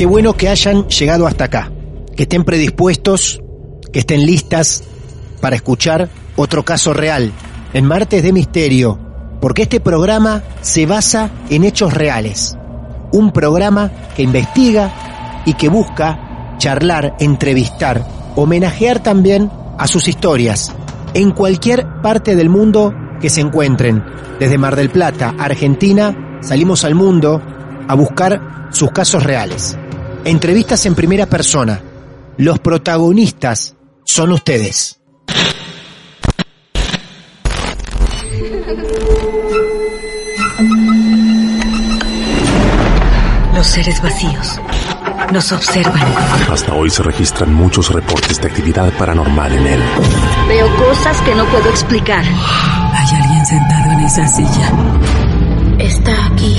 Qué bueno que hayan llegado hasta acá, que estén predispuestos, que estén listas para escuchar otro caso real en Martes de Misterio, porque este programa se basa en hechos reales. Un programa que investiga y que busca charlar, entrevistar, homenajear también a sus historias en cualquier parte del mundo que se encuentren. Desde Mar del Plata, Argentina, salimos al mundo a buscar sus casos reales. Entrevistas en primera persona. Los protagonistas son ustedes. Los seres vacíos nos observan. Hasta hoy se registran muchos reportes de actividad paranormal en él. Veo cosas que no puedo explicar. Hay alguien sentado en esa silla. Está aquí.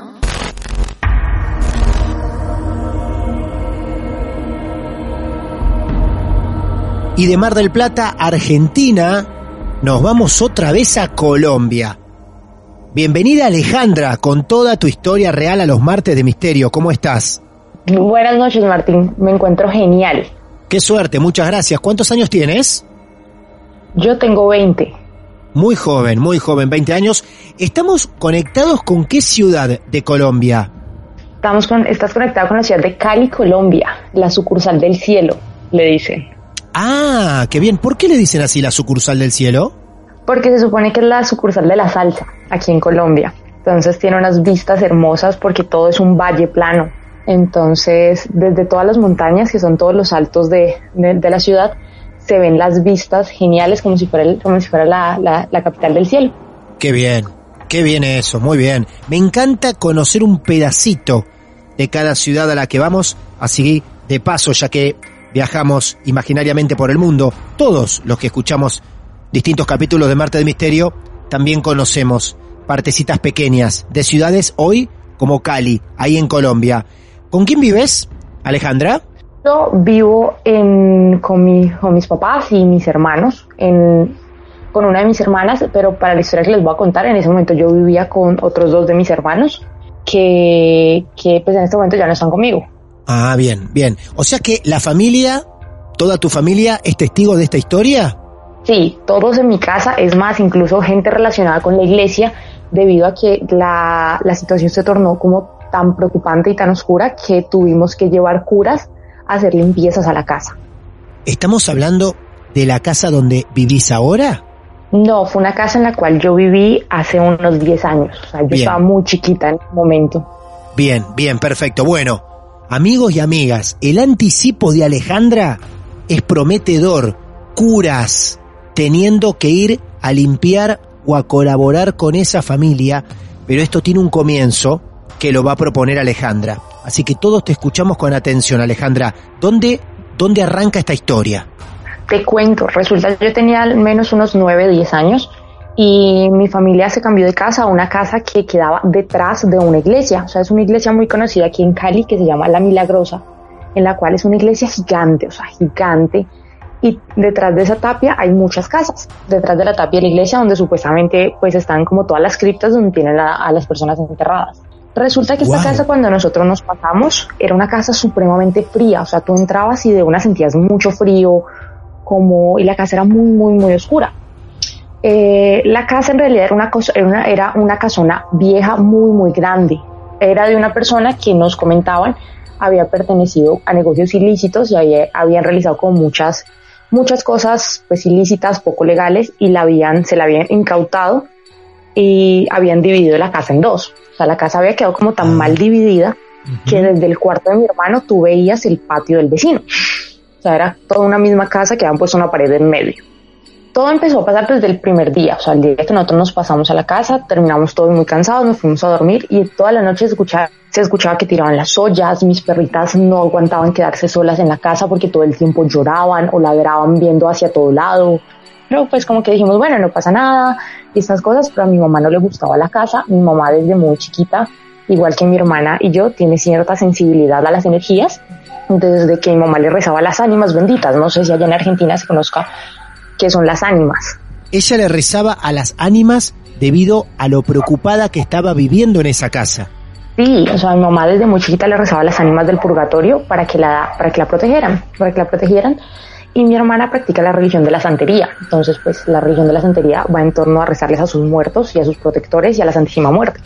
Y de Mar del Plata, Argentina, nos vamos otra vez a Colombia. Bienvenida Alejandra con toda tu historia real a los martes de misterio. ¿Cómo estás? Buenas noches Martín, me encuentro genial. Qué suerte, muchas gracias. ¿Cuántos años tienes? Yo tengo 20. Muy joven, muy joven, 20 años. ¿Estamos conectados con qué ciudad de Colombia? Estamos con, estás conectado con la ciudad de Cali, Colombia, la sucursal del cielo, le dicen. Ah, qué bien. ¿Por qué le dicen así la sucursal del cielo? Porque se supone que es la sucursal de la salsa aquí en Colombia. Entonces tiene unas vistas hermosas porque todo es un valle plano. Entonces, desde todas las montañas, que son todos los altos de, la ciudad, se ven las vistas geniales como si fuera, como si fuera la, la capital del cielo. Qué bien, qué bien eso, muy bien. Me encanta conocer un pedacito de cada ciudad a la que vamos, así de paso, ya que viajamos imaginariamente por el mundo, todos los que escuchamos distintos capítulos de Marte de Misterio, también conocemos partecitas pequeñas de ciudades hoy como Cali, ahí en Colombia. ¿Con quién vives, Alejandra? Yo vivo con, mis papás y mis hermanos, con una de mis hermanas, pero para la historia que les voy a contar, en ese momento yo vivía con otros dos de mis hermanos que, que pues en este momento ya no están conmigo. Ah, bien, bien. O sea que la familia, toda tu familia es testigo de esta historia. Sí, todos en mi casa, es más, incluso gente relacionada con la iglesia, debido a que la, la situación se tornó como tan preocupante y tan oscura que tuvimos que llevar curas a hacer limpiezas a la casa. ¿Estamos hablando de la casa donde vivís ahora? No, fue una casa en la cual yo viví hace unos 10 años. O sea, yo estaba muy chiquita en ese momento. Bien, bien, perfecto. Bueno, Amigos y amigas, el anticipo de Alejandra es prometedor. Curas teniendo que ir a limpiar o a colaborar con esa familia, pero esto tiene un comienzo que lo va a proponer Alejandra. Así que todos te escuchamos con atención, Alejandra. ¿Dónde, dónde arranca esta historia? Te cuento, resulta que yo tenía al menos unos 9, 10 años y mi familia se cambió de casa a una casa que quedaba detrás de una iglesia. O sea, es una iglesia muy conocida aquí en Cali que se llama La Milagrosa, en la cual es una iglesia gigante, o sea, gigante. y detrás de esa tapia hay muchas casas. Detrás de la tapia de la iglesia donde supuestamente pues están como todas las criptas donde tienen a las personas enterradas. Resulta que esta casa cuando nosotros nos pasamos era una casa supremamente fría, o sea, tú entrabas y de una sentías mucho frío, como y la casa era muy muy muy oscura. Eh, la casa en realidad era una, cosa, era una, era una casona vieja muy muy grande. Era de una persona que nos comentaban había pertenecido a negocios ilícitos y había, habían realizado como muchas muchas cosas pues ilícitas, poco legales y la habían se la habían incautado y habían dividido la casa en dos. O sea, la casa había quedado como tan ah. mal dividida que desde el cuarto de mi hermano tú veías el patio del vecino. O sea, era toda una misma casa que habían puesto una pared en medio. Todo empezó a pasar desde el primer día, o sea, el día que nosotros nos pasamos a la casa, terminamos todos muy cansados, nos fuimos a dormir y toda la noche escuchaba, se escuchaba que tiraban las ollas, mis perritas no aguantaban quedarse solas en la casa porque todo el tiempo lloraban o ladraban viendo hacia todo lado. Pero pues como que dijimos, bueno, no pasa nada, y estas cosas, pero a mi mamá no le gustaba la casa. Mi mamá desde muy chiquita, igual que mi hermana y yo, tiene cierta sensibilidad a las energías. Desde que mi mamá le rezaba las ánimas benditas, no sé si allá en Argentina se conozca son las ánimas. Ella le rezaba a las ánimas debido a lo preocupada que estaba viviendo en esa casa. Sí, o sea, mi mamá desde muy chiquita le rezaba a las ánimas del purgatorio para que la, para que la protegieran, para que la protegieran y mi hermana practica la religión de la santería. Entonces, pues la religión de la santería va en torno a rezarles a sus muertos y a sus protectores y a la Santísima Muerte.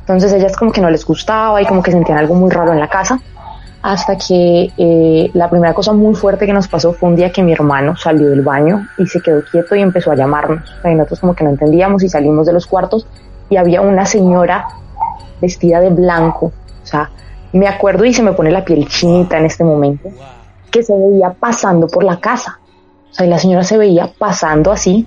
Entonces ellas como que no les gustaba y como que sentían algo muy raro en la casa. Hasta que eh, la primera cosa muy fuerte que nos pasó fue un día que mi hermano salió del baño y se quedó quieto y empezó a llamarnos. Y nosotros como que no entendíamos y salimos de los cuartos y había una señora vestida de blanco. O sea, me acuerdo y se me pone la piel chinita en este momento que se veía pasando por la casa. O sea, la señora se veía pasando así,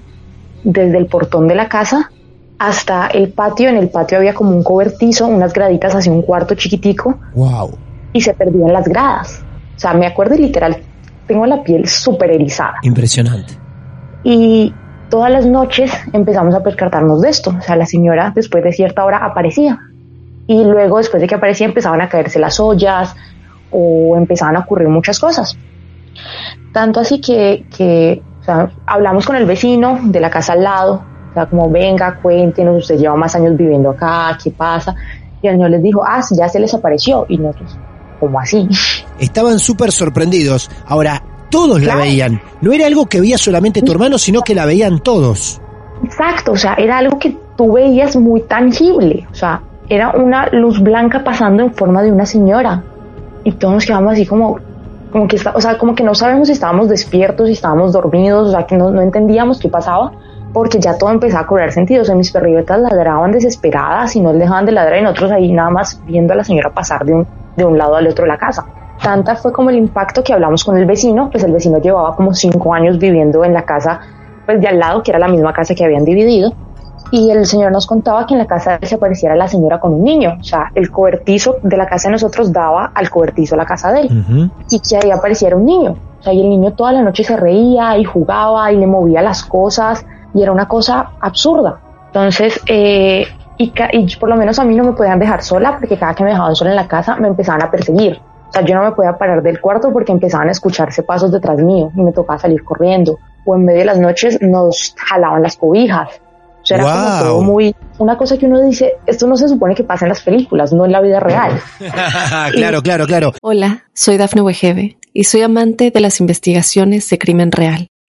desde el portón de la casa hasta el patio. En el patio había como un cobertizo, unas graditas hacia un cuarto chiquitico. ¡Wow! Y se perdían las gradas. O sea, me acuerdo y literal, tengo la piel súper erizada. Impresionante. Y todas las noches empezamos a percatarnos de esto. O sea, la señora después de cierta hora aparecía. Y luego, después de que aparecía, empezaban a caerse las ollas, o empezaban a ocurrir muchas cosas. Tanto así que, que hablamos con el vecino de la casa al lado, o sea, como venga, cuéntenos, usted lleva más años viviendo acá, ¿qué pasa? Y el señor les dijo, ah, ya se les apareció. Y nosotros, ¿cómo así? Estaban súper sorprendidos. Ahora, todos la veían. No era algo que veía solamente tu hermano, sino que la veían todos. Exacto, o sea, era algo que tú veías muy tangible. O sea, era una luz blanca pasando en forma de una señora y todos nos quedamos así como, como que, o sea, como que no sabemos si estábamos despiertos, si estábamos dormidos, o sea, que no, no entendíamos qué pasaba, porque ya todo empezaba a cobrar sentido. O sea, mis perritas ladraban desesperadas y no dejaban de ladrar y nosotros ahí nada más viendo a la señora pasar de un, de un lado al otro de la casa. Tanta fue como el impacto que hablamos con el vecino, pues el vecino llevaba como cinco años viviendo en la casa pues de al lado, que era la misma casa que habían dividido, y el señor nos contaba que en la casa se apareciera la señora con un niño, o sea, el cobertizo de la casa de nosotros daba al cobertizo la casa de él, y que ahí apareciera un niño, o sea, y el niño toda la noche se reía y jugaba y le movía las cosas, y era una cosa absurda. Entonces, eh, y, y, por lo menos a mí no me podían dejar sola, porque cada que me dejaban sola en la casa me empezaban a perseguir. O sea, yo no me podía parar del cuarto porque empezaban a escucharse pasos detrás mío y me tocaba salir corriendo. O en medio de las noches nos jalaban las cobijas o sea, era como todo muy, una cosa que uno dice, esto no se supone que pasa en las películas, no en la vida real. claro, claro, claro. Hola, soy Dafne Wegebe y soy amante de las investigaciones de crimen real.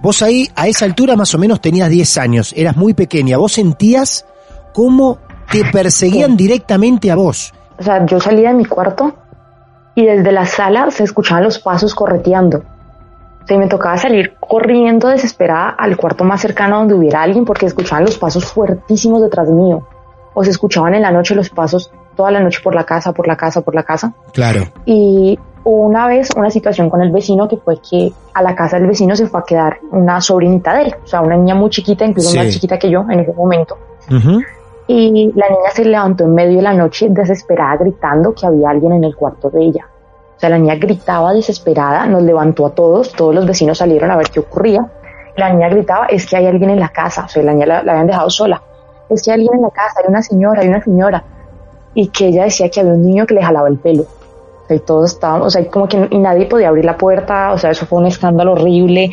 Vos ahí a esa altura más o menos tenías 10 años, eras muy pequeña. ¿Vos sentías cómo te perseguían directamente a vos? O sea, yo salía de mi cuarto y desde la sala se escuchaban los pasos correteando me tocaba salir corriendo desesperada al cuarto más cercano donde hubiera alguien porque escuchaban los pasos fuertísimos detrás mío. O se escuchaban en la noche los pasos toda la noche por la casa, por la casa, por la casa. Claro. Y una vez una situación con el vecino que fue que a la casa del vecino se fue a quedar una sobrinita de él, o sea, una niña muy chiquita, incluso más chiquita que yo en ese momento. Y la niña se levantó en medio de la noche desesperada gritando que había alguien en el cuarto de ella. O sea, la niña gritaba desesperada, nos levantó a todos, todos los vecinos salieron a ver qué ocurría. La niña gritaba, es que hay alguien en la casa, o sea, la niña la, la habían dejado sola. Es que hay alguien en la casa, hay una señora, hay una señora. Y que ella decía que había un niño que le jalaba el pelo y todos estábamos, o sea, como que y nadie podía abrir la puerta, o sea, eso fue un escándalo horrible.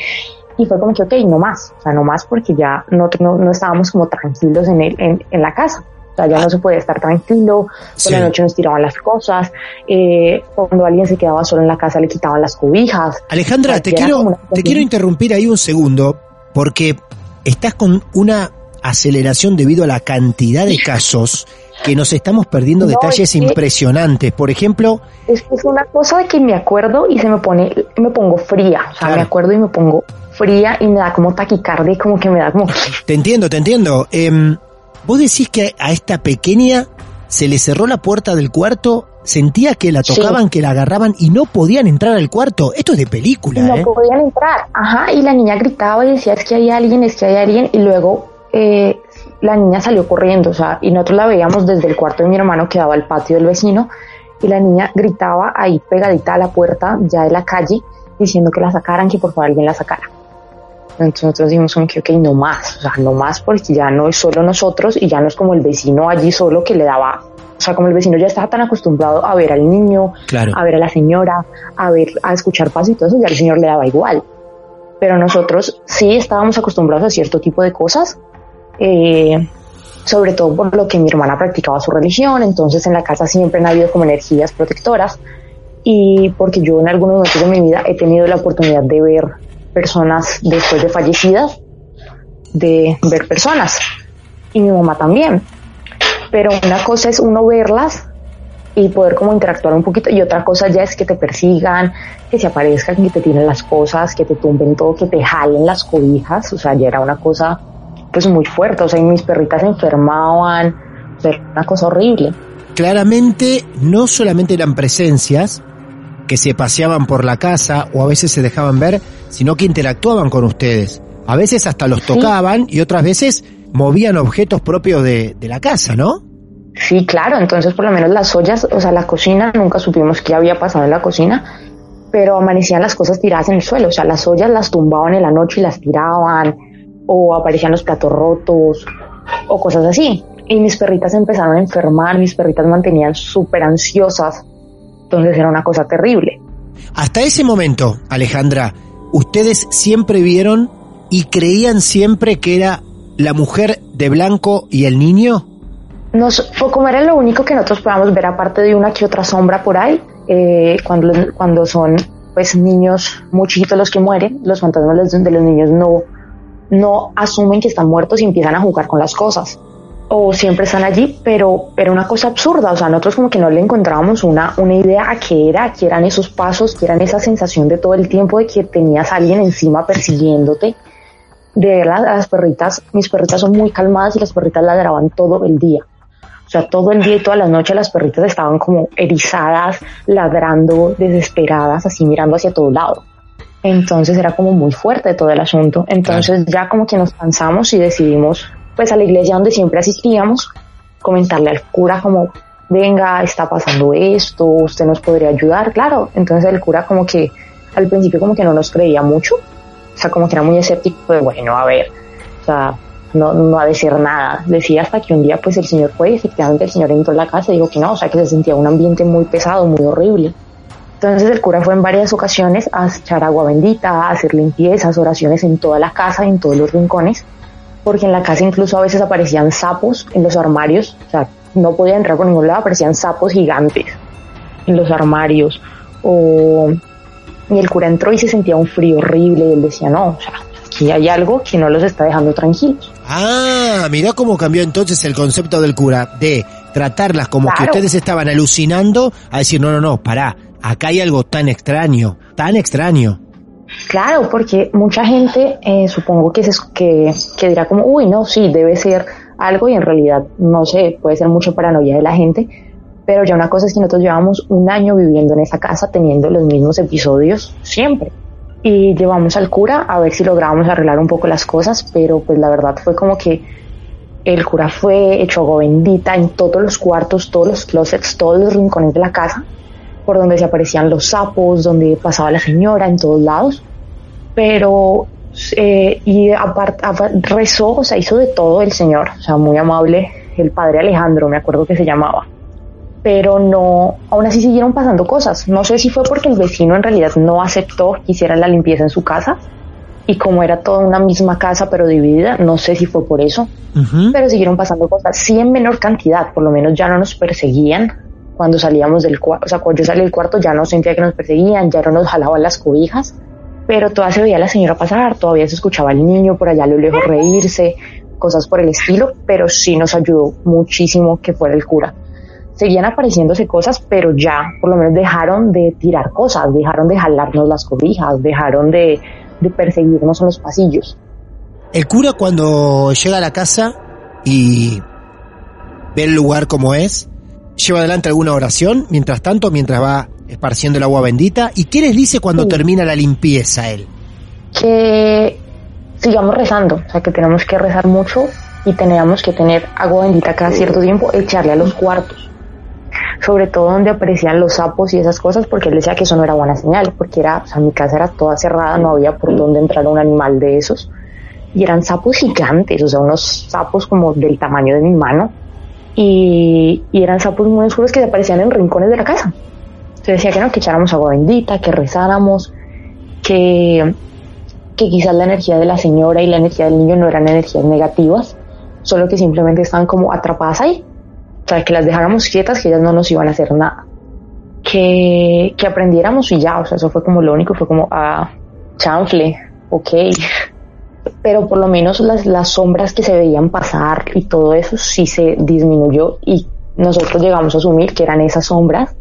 Y fue como que, ok, no más, o sea, no más porque ya no, no, estábamos como tranquilos en, el, en, en la casa. O sea, ya no se podía estar tranquilo, por la noche nos tiraban las cosas, eh, cuando alguien se quedaba solo en la casa le quitaban las cobijas. Alejandra, te quiero, te quiero interrumpir ahí un segundo, porque estás con una aceleración debido a la cantidad de casos que nos estamos perdiendo detalles impresionantes. Por ejemplo... Es, una cosa de que me acuerdo y se me pone, me pongo fría. O sea, me acuerdo y me pongo fría y me da como taquicardia y como que me da como... Te entiendo, te entiendo. Eh, Vos decís que a esta pequeña se le cerró la puerta del cuarto, sentía que la tocaban, que la agarraban y no podían entrar al cuarto. Esto es de película. No ¿eh? podían entrar, ajá, y la niña gritaba y decía es que hay alguien, es que hay alguien, y luego eh, la niña salió corriendo, o sea, y nosotros la veíamos desde el cuarto de mi hermano que daba al patio del vecino, y la niña gritaba ahí pegadita a la puerta ya de la calle, diciendo que la sacaran, que por favor alguien la sacara. Entonces nosotros dijimos como que, ok, no más, o sea, no más porque ya no es solo nosotros y ya no es como el vecino allí solo que le daba, o sea, como el vecino ya estaba tan acostumbrado a ver al niño, a ver a la señora, a ver, a escuchar pasos y todo eso, ya el señor le daba igual. Pero nosotros sí estábamos acostumbrados a cierto tipo de cosas eh, sobre todo por lo que mi hermana practicaba su religión, entonces en la casa siempre han habido como energías protectoras y porque yo en algunos momentos de mi vida he tenido la oportunidad de ver personas después de fallecidas, de ver personas y mi mamá también. Pero una cosa es uno verlas y poder como interactuar un poquito y otra cosa ya es que te persigan, que se aparezcan, que te tiren las cosas, que te tumben todo, que te jalen las cobijas, o sea, ya era una cosa pues muy fuerte, o sea, y mis perritas se enfermaban, o una cosa horrible. Claramente no solamente eran presencias que se paseaban por la casa o a veces se dejaban ver, sino que interactuaban con ustedes. A veces hasta los tocaban y otras veces movían objetos propios de, de la casa, ¿no? Sí, claro, entonces por lo menos las ollas, o sea, la cocina, nunca supimos qué había pasado en la cocina, pero amanecían las cosas tiradas en el suelo, o sea, las ollas las tumbaban en la noche y las tiraban, o aparecían los platos rotos o cosas así. Y mis perritas empezaron a enfermar, mis perritas mantenían súper ansiosas, entonces era una cosa terrible. Hasta ese momento, Alejandra, ustedes siempre vieron y creían siempre que era la mujer de blanco y el niño? Nos, como era lo único que nosotros podíamos ver aparte de una que otra sombra por ahí, eh, cuando, cuando son pues niños muy chiquitos los que mueren, los fantasmas de los niños no, no asumen que están muertos y empiezan a jugar con las cosas. O siempre están allí, pero era una cosa absurda. O sea, nosotros como que no le encontrábamos una, una idea a qué era, qué eran esos pasos, qué eran esa sensación de todo el tiempo de que tenías a alguien encima persiguiéndote. De verdad, las perritas, mis perritas son muy calmadas y las perritas ladraban todo el día. O sea, todo el día y toda la noche las perritas estaban como erizadas, ladrando, desesperadas, así mirando hacia todo lado. Entonces era como muy fuerte todo el asunto. Entonces ya como que nos cansamos y decidimos, pues a la iglesia donde siempre asistíamos, comentarle al cura como, venga, está pasando esto, usted nos podría ayudar, claro. Entonces el cura como que al principio como que no nos creía mucho, o sea, como que era muy escéptico, pues bueno, a ver, o sea, no, no ha de ser nada. Decía hasta que un día pues el señor fue y efectivamente el señor entró a la casa y dijo que no, o sea, que se sentía un ambiente muy pesado, muy horrible. Entonces el cura fue en varias ocasiones a echar agua bendita, a hacer limpiezas, oraciones en toda la casa, en todos los rincones, porque en la casa incluso a veces aparecían sapos en los armarios, o sea, no podía entrar por ningún lado, aparecían sapos gigantes en los armarios, o y el cura entró y se sentía un frío horrible y él decía, no, o sea, aquí hay algo que no los está dejando tranquilos. Ah, mira cómo cambió entonces el concepto del cura, de tratarlas como que ustedes estaban alucinando, a decir, no, no, no, pará, acá hay algo tan extraño, tan extraño. Claro, porque mucha gente eh, supongo que, se, que, dirá como, uy, no, sí, debe ser algo y en realidad no sé, puede ser mucha paranoia de la gente, Pero ya una cosa es que nosotros llevamos un año viviendo en esa casa teniendo los mismos episodios siempre. Y llevamos al cura a ver si lográbamos arreglar un poco las cosas, pero pues la verdad fue como que el cura fue hecho bendita en todos los cuartos, todos los closets, todos los rincones de la casa, por donde se aparecían los sapos, donde pasaba la señora, en todos lados. Pero, eh, y aparte, rezó, o sea, hizo de todo el señor, o sea, muy amable, el padre Alejandro, me acuerdo que se llamaba. Pero no, aún así siguieron pasando cosas. No sé si fue porque el vecino en realidad no aceptó que hiciera la limpieza en su casa, y como era toda una misma casa pero dividida, no sé si fue por eso, pero siguieron pasando cosas, sí en menor cantidad, por lo menos ya no nos perseguían cuando salíamos del cuarto, o sea, cuando yo salí del cuarto ya no sentía que nos perseguían, ya no nos jalaban las cobijas, pero todavía se veía la señora pasar, todavía se escuchaba al niño por allá a lo lejos reírse, cosas por el estilo, pero sí nos ayudó muchísimo que fuera el cura. Seguían apareciéndose cosas, pero ya por lo menos dejaron de tirar cosas, dejaron de jalarnos las cobijas, dejaron de de perseguirnos en los pasillos. El cura cuando llega a la casa y ve el lugar como es, lleva adelante alguna oración, mientras tanto, mientras va esparciendo el agua bendita. ¿Y qué les dice cuando termina la limpieza él? Que sigamos rezando, o sea, que tenemos que rezar mucho y tenemos que tener agua bendita cada cierto tiempo, echarle a los cuartos sobre todo donde aparecían los sapos y esas cosas, porque él decía que eso no era buena señal, porque era, o sea, mi casa era toda cerrada, no había por dónde entrar un animal de esos, y eran sapos gigantes, o sea, unos sapos como del tamaño de mi mano, y, eran sapos muy oscuros que aparecían en rincones de la casa. Entonces decía que no, que echáramos agua bendita, que rezáramos, que, que quizás la energía de la señora y la energía del niño no eran energías negativas, solo que simplemente estaban como atrapadas ahí, o sea, que las dejáramos quietas, que ellas no nos iban a hacer nada. Que, que aprendiéramos y ya, o sea, eso fue como lo único, fue como, ah, chanfle, ok. Pero por lo menos las, las sombras que se veían pasar y todo eso sí se disminuyó y nosotros llegamos a asumir que eran esas sombras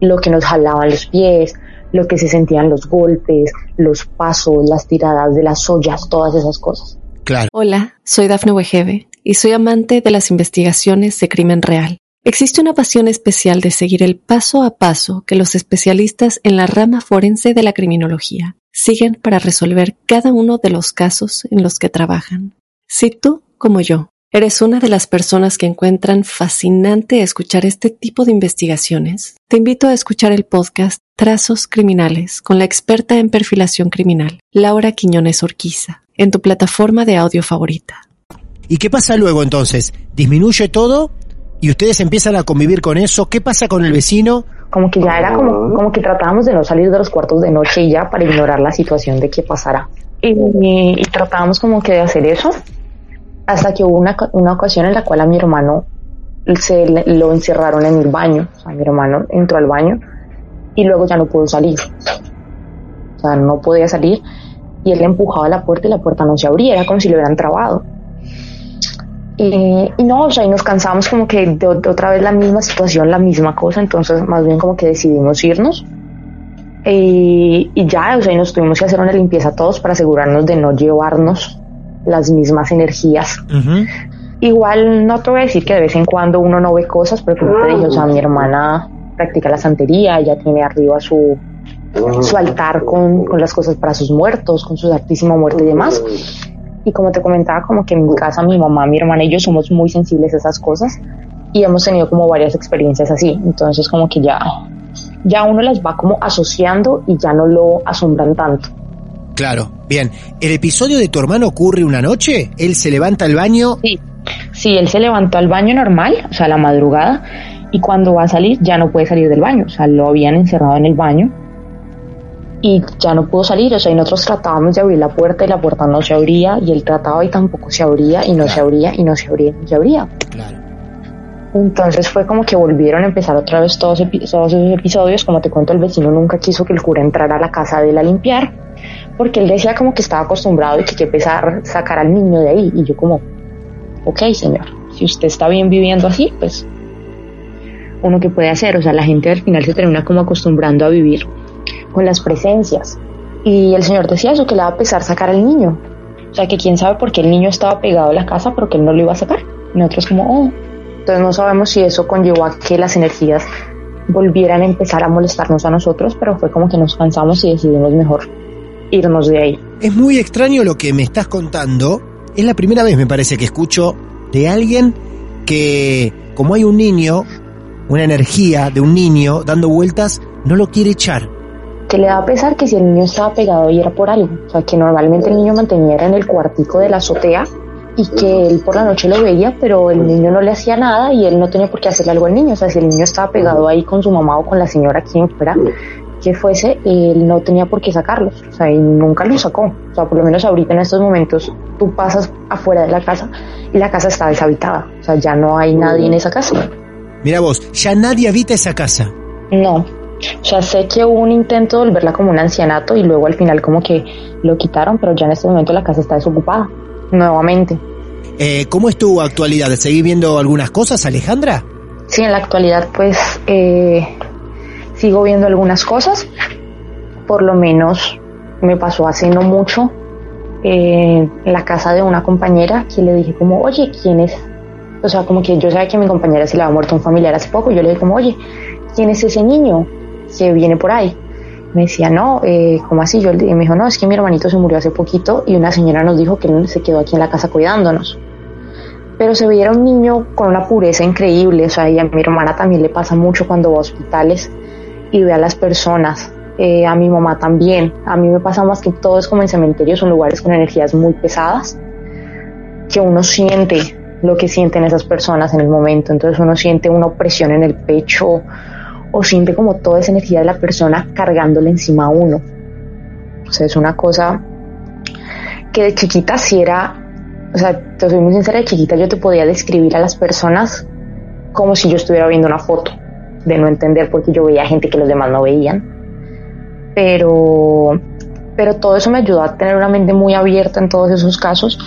lo que nos jalaban los pies, lo que se sentían los golpes, los pasos, las tiradas de las ollas, todas esas cosas. Claro. Hola, soy Dafne Wegebe y soy amante de las investigaciones de crimen real. Existe una pasión especial de seguir el paso a paso que los especialistas en la rama forense de la criminología siguen para resolver cada uno de los casos en los que trabajan. Si tú, como yo, eres una de las personas que encuentran fascinante escuchar este tipo de investigaciones, te invito a escuchar el podcast Trazos Criminales con la experta en perfilación criminal, Laura Quiñones Orquiza, en tu plataforma de audio favorita. ¿Y qué pasa luego entonces? ¿Disminuye todo? ¿Y ustedes empiezan a convivir con eso? ¿Qué pasa con el vecino? Como que ya era como, como que tratábamos de no salir de los cuartos de noche y ya para ignorar la situación de qué pasara. Y, tratábamos como que de hacer eso hasta que hubo una, una ocasión en la cual a mi hermano se lo encerraron en el baño. O sea, mi hermano entró al baño y luego ya no pudo salir. O sea, no podía salir y él empujaba la puerta y la puerta no se abría, era como si lo hubieran trabado. Y, no, o sea, y nos cansamos como que de, otra vez la misma situación, la misma cosa, entonces más bien como que decidimos irnos. Y, ya, o sea, y nos tuvimos que hacer una limpieza todos para asegurarnos de no llevarnos las mismas energías. Igual no te voy a decir que de vez en cuando uno no ve cosas, pero como te dije, o sea, mi hermana practica la santería, ella tiene arriba su, su altar con, con las cosas para sus muertos, con su Santísima Muerte y demás. Y como te comentaba, como que en mi casa mi mamá, mi hermana y yo somos muy sensibles a esas cosas y hemos tenido como varias experiencias así. Entonces como que ya, ya uno las va como asociando y ya no lo asombran tanto. Claro, bien. ¿El episodio de tu hermano ocurre una noche? ¿Él se levanta al baño? Sí, sí, él se levantó al baño normal, o sea, a la madrugada, y cuando va a salir ya no puede salir del baño, o sea, lo habían encerrado en el baño y ya no pudo salir, o sea, y nosotros tratábamos de abrir la puerta y la puerta no se abría y él trataba y tampoco se abría y no se abría y no se abría y no se abría. Claro. Entonces fue como que volvieron a empezar otra vez todos, todos esos episodios, como te cuento, el vecino nunca quiso que el cura entrara a la casa de él a limpiar, porque él decía como que estaba acostumbrado y que que empezar a sacar al niño de ahí, y yo como, ok señor, si usted está bien viviendo así, pues uno que puede hacer, o sea, la gente al final se termina como acostumbrando a vivir con las presencias. Y el Señor decía eso, que le va a pesar sacar al niño. O sea, que quién sabe por qué el niño estaba pegado a la casa, pero que él no lo iba a sacar. Y nosotros como, oh, Entonces no sabemos si eso conllevó a que las energías volvieran a empezar a molestarnos a nosotros, pero fue como que nos cansamos y decidimos mejor irnos de ahí. Es muy extraño lo que me estás contando. Es la primera vez, me parece, que escucho de alguien que, como hay un niño, una energía de un niño dando vueltas, no lo quiere echar. Que le da a pesar que si el niño estaba pegado y era por algo. O sea, que normalmente el niño mantenía en el cuartico de la azotea y que él por la noche lo veía, pero el niño no le hacía nada y él no tenía por qué hacerle algo al niño. O sea, si el niño estaba pegado ahí con su mamá o con la señora quien fuera que fuese, él no tenía por qué sacarlos. O sea, y nunca los sacó. O sea, por lo menos ahorita en estos momentos tú pasas afuera de la casa y la casa está deshabitada. O sea, ya no hay nadie en esa casa. Mira vos, ya nadie habita esa casa. No. Sea, sé que hubo un intento de volverla como un ancianato y luego al final como que lo quitaron, pero ya en este momento la casa está desocupada nuevamente. Eh, ¿Cómo es tu actualidad? ¿Seguís viendo algunas cosas, Alejandra? Sí, en la actualidad pues eh, sigo viendo algunas cosas. Por lo menos me pasó hace no mucho eh, en la casa de una compañera que le dije como, oye, ¿quién es? O sea, como que yo sabía que mi compañera se le había muerto un familiar hace poco. Yo le dije como, oye, ¿quién es ese niño que viene por ahí? Me decía, no, eh, ¿cómo así? Yo me dijo, no, es que mi hermanito se murió hace poquito y una señora nos dijo que él se quedó aquí en la casa cuidándonos. Pero se veía un niño con una pureza increíble, o sea, y a mi hermana también le pasa mucho cuando va a hospitales y ve a las personas. Eh, a mi mamá también. A mí me pasa más que todo es como en cementerios, son lugares con energías muy pesadas, que uno siente lo que sienten esas personas en el momento. Entonces uno siente una opresión en el pecho o siente como toda esa energía de la persona cargándole encima a uno. O sea, es una cosa que de chiquita si era, o sea, te soy muy sincera, de chiquita yo te podía describir a las personas como si yo estuviera viendo una foto, de no entender porque yo veía gente que los demás no veían. Pero, pero todo eso me ayudó a tener una mente muy abierta en todos esos casos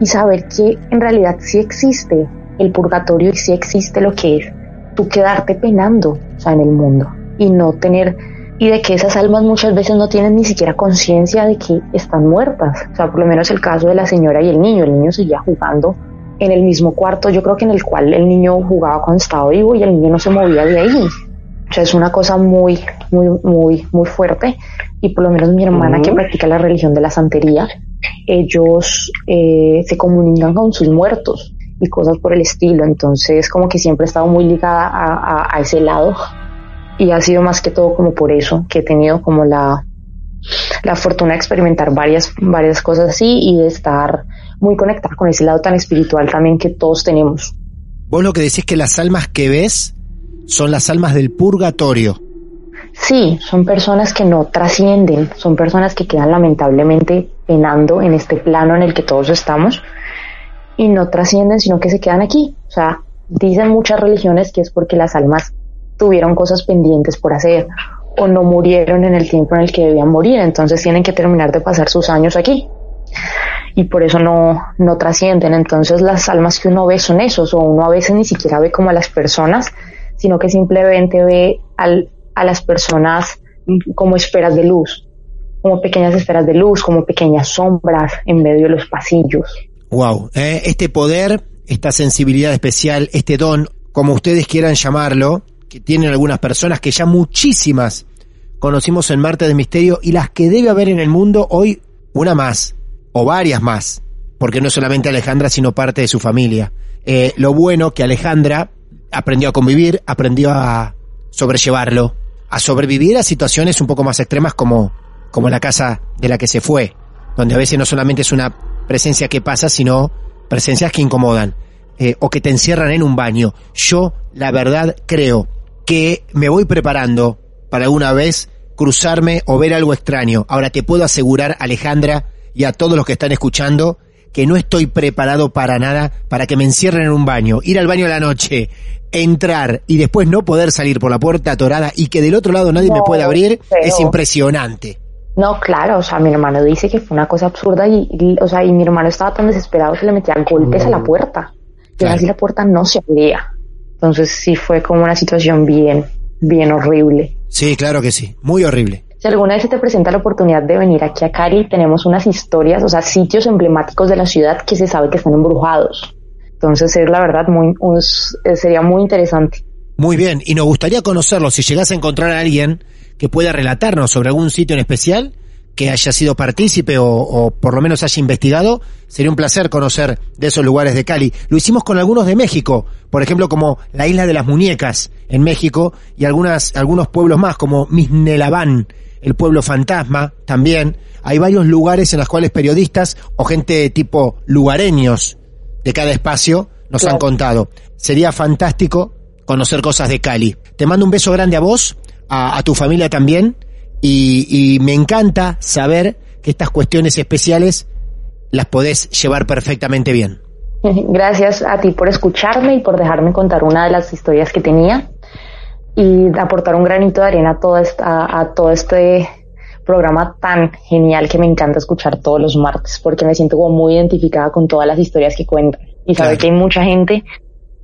y saber que en realidad sí existe el purgatorio y sí existe lo que es tú quedarte penando o sea, en el mundo y no tener y de que esas almas muchas veces no tienen ni siquiera conciencia de que están muertas. O sea, por lo menos el caso de la señora y el niño. El niño seguía jugando en el mismo cuarto, yo creo que en el cual el niño jugaba cuando estaba vivo y el niño no se movía de ahí. O sea, es una cosa muy, muy, muy, muy fuerte. Y por lo menos mi hermana que practica la religión de la santería, ellos eh, se comunican con sus muertos y cosas por el estilo. Entonces, como que siempre he estado muy ligada a, a, ese lado y ha sido más que todo como por eso que he tenido como la, la fortuna de experimentar varias, varias cosas así y de estar muy conectada con ese lado tan espiritual también que todos tenemos. Vos lo que decís que las almas que ves son las almas del purgatorio. Sí, son personas que no trascienden, son personas que quedan lamentablemente penando en este plano en el que todos estamos y no trascienden, sino que se quedan aquí. O sea, dicen muchas religiones que es porque las almas tuvieron cosas pendientes por hacer o no murieron en el tiempo en el que debían morir, entonces tienen que terminar de pasar sus años aquí. Y por eso no, no trascienden. Entonces las almas que uno ve son esos, o uno a veces ni siquiera ve como a las personas, sino que simplemente ve al, a las personas como esferas de luz, como pequeñas esferas de luz, como pequeñas sombras en medio de los pasillos. Wow, eh, este poder, esta sensibilidad especial, este don, como ustedes quieran llamarlo, que tienen algunas personas que ya muchísimas conocimos en Marte de Misterio y las que debe haber en el mundo hoy una más o varias más, porque no solamente Alejandra sino parte de su familia. Eh, lo bueno que Alejandra aprendió a convivir, aprendió a sobrellevarlo, a sobrevivir a situaciones un poco más extremas como, como la casa de la que se fue, donde a veces no solamente es una presencia que pasa, sino presencias que incomodan eh, o que te encierran en un baño. Yo, la verdad, creo que me voy preparando para alguna vez cruzarme o ver algo extraño. Ahora te puedo asegurar, Alejandra, y a todos los que están escuchando, que no estoy preparado para nada para que me encierren en un baño, ir al baño a la noche, entrar y después no poder salir por la puerta atorada y que del otro lado nadie me pueda abrir, es impresionante. No, claro, o sea, mi hermano dice que fue una cosa absurda y, o sea, y mi hermano estaba tan desesperado que le metía golpes a la puerta. Y así la puerta no se abría. Entonces sí fue como una situación bien, bien horrible. Sí, claro que sí, muy horrible. Si alguna vez se te presenta la oportunidad de venir aquí a Cali, tenemos unas historias, o sea, sitios emblemáticos de la ciudad que se sabe que están embrujados. Entonces es la verdad muy, sería muy interesante. Muy bien, y nos gustaría conocerlo. Si llegas a encontrar a alguien que pueda relatarnos sobre algún sitio en especial, que haya sido partícipe o, por lo menos haya investigado, sería un placer conocer de esos lugares de Cali. Lo hicimos con algunos de México, por ejemplo como la Isla de las Muñecas en México y algunas, algunos pueblos más como Misnelabán, el pueblo fantasma también. Hay varios lugares en los cuales periodistas o gente tipo lugareños de cada espacio nos han contado. Sería fantástico conocer cosas de Cali. Te mando un beso grande a vos, a, tu familia también, y, me encanta saber que estas cuestiones especiales las podés llevar perfectamente bien. Gracias a ti por escucharme y por dejarme contar una de las historias que tenía y aportar un granito de arena a todo, esta, a todo este programa tan genial que me encanta escuchar todos los martes porque me siento como muy identificada con todas las historias que cuentan. Y saber que hay mucha gente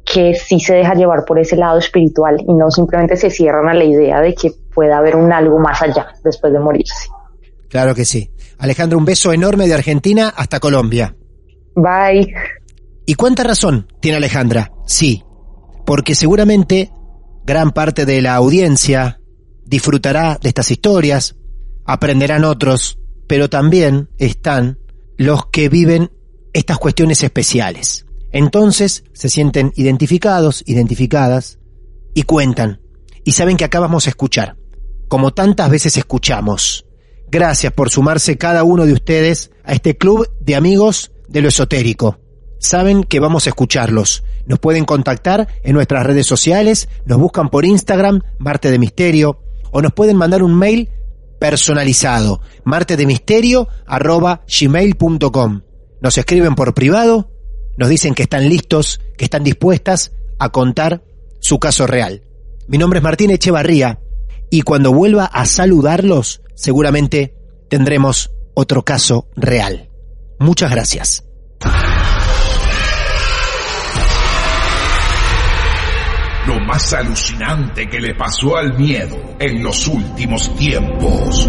que sí se deja llevar por ese lado espiritual y no simplemente se cierran a la idea de que pueda haber un algo más allá después de morirse. Claro que sí. Alejandro, un beso enorme de Argentina hasta Colombia. Bye. ¿Y cuánta razón tiene Alejandra? Sí, porque seguramente gran parte de la audiencia disfrutará de estas historias, aprenderán otros, pero también están los que viven estas cuestiones especiales. Entonces se sienten identificados, identificadas, y cuentan, y saben que acá vamos a escuchar, como tantas veces escuchamos. Gracias por sumarse cada uno de ustedes a este club de amigos de lo esotérico. Saben que vamos a escucharlos. Nos pueden contactar en nuestras redes sociales, nos buscan por Instagram, Marte de Misterio, o nos pueden mandar un mail personalizado, martedemisterio arroba gmail.com. Nos escriben por privado nos dicen que están listos, que están dispuestas a contar su caso real. Mi nombre es Martín Echevarría y cuando vuelva a saludarlos, seguramente tendremos otro caso real. Muchas gracias. Lo más alucinante que le pasó al miedo en los últimos tiempos.